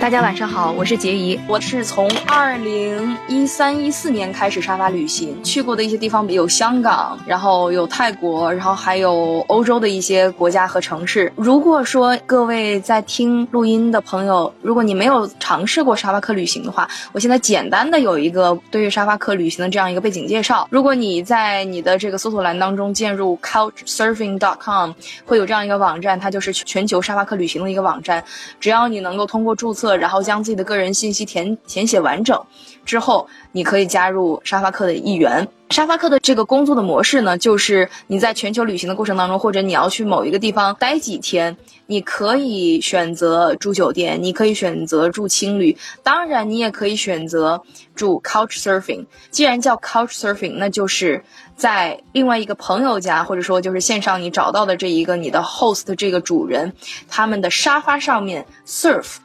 大家晚上好，我是杰怡。我是从二零一三一四年开始沙发旅行，去过的一些地方有香港，然后有泰国，然后还有欧洲的一些国家和城市。如果说各位在听录音的朋友，如果你没有尝试过沙发客旅行的话，我现在简单的有一个对于沙发客旅行的这样一个背景介绍。如果你在你的这个搜索栏当中键入 couchsurfing.com，会有这样一个网站，它就是全球沙发客旅行的一个网站。只要你能够通过注册。然后将自己的个人信息填填写完整之后，你可以加入沙发客的一员。沙发客的这个工作的模式呢，就是你在全球旅行的过程当中，或者你要去某一个地方待几天，你可以选择住酒店，你可以选择住青旅，当然你也可以选择住 couch surfing。既然叫 couch surfing，那就是在另外一个朋友家，或者说就是线上你找到的这一个你的 host 这个主人他们的沙发上面 surf。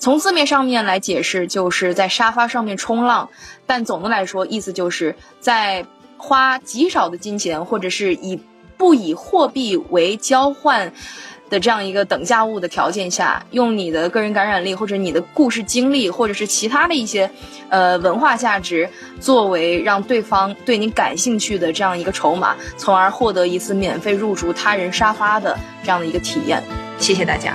从字面上面来解释，就是在沙发上面冲浪，但总的来说，意思就是在花极少的金钱，或者是以不以货币为交换的这样一个等价物的条件下，用你的个人感染力，或者你的故事经历，或者是其他的一些呃文化价值，作为让对方对你感兴趣的这样一个筹码，从而获得一次免费入住他人沙发的这样的一个体验。谢谢大家。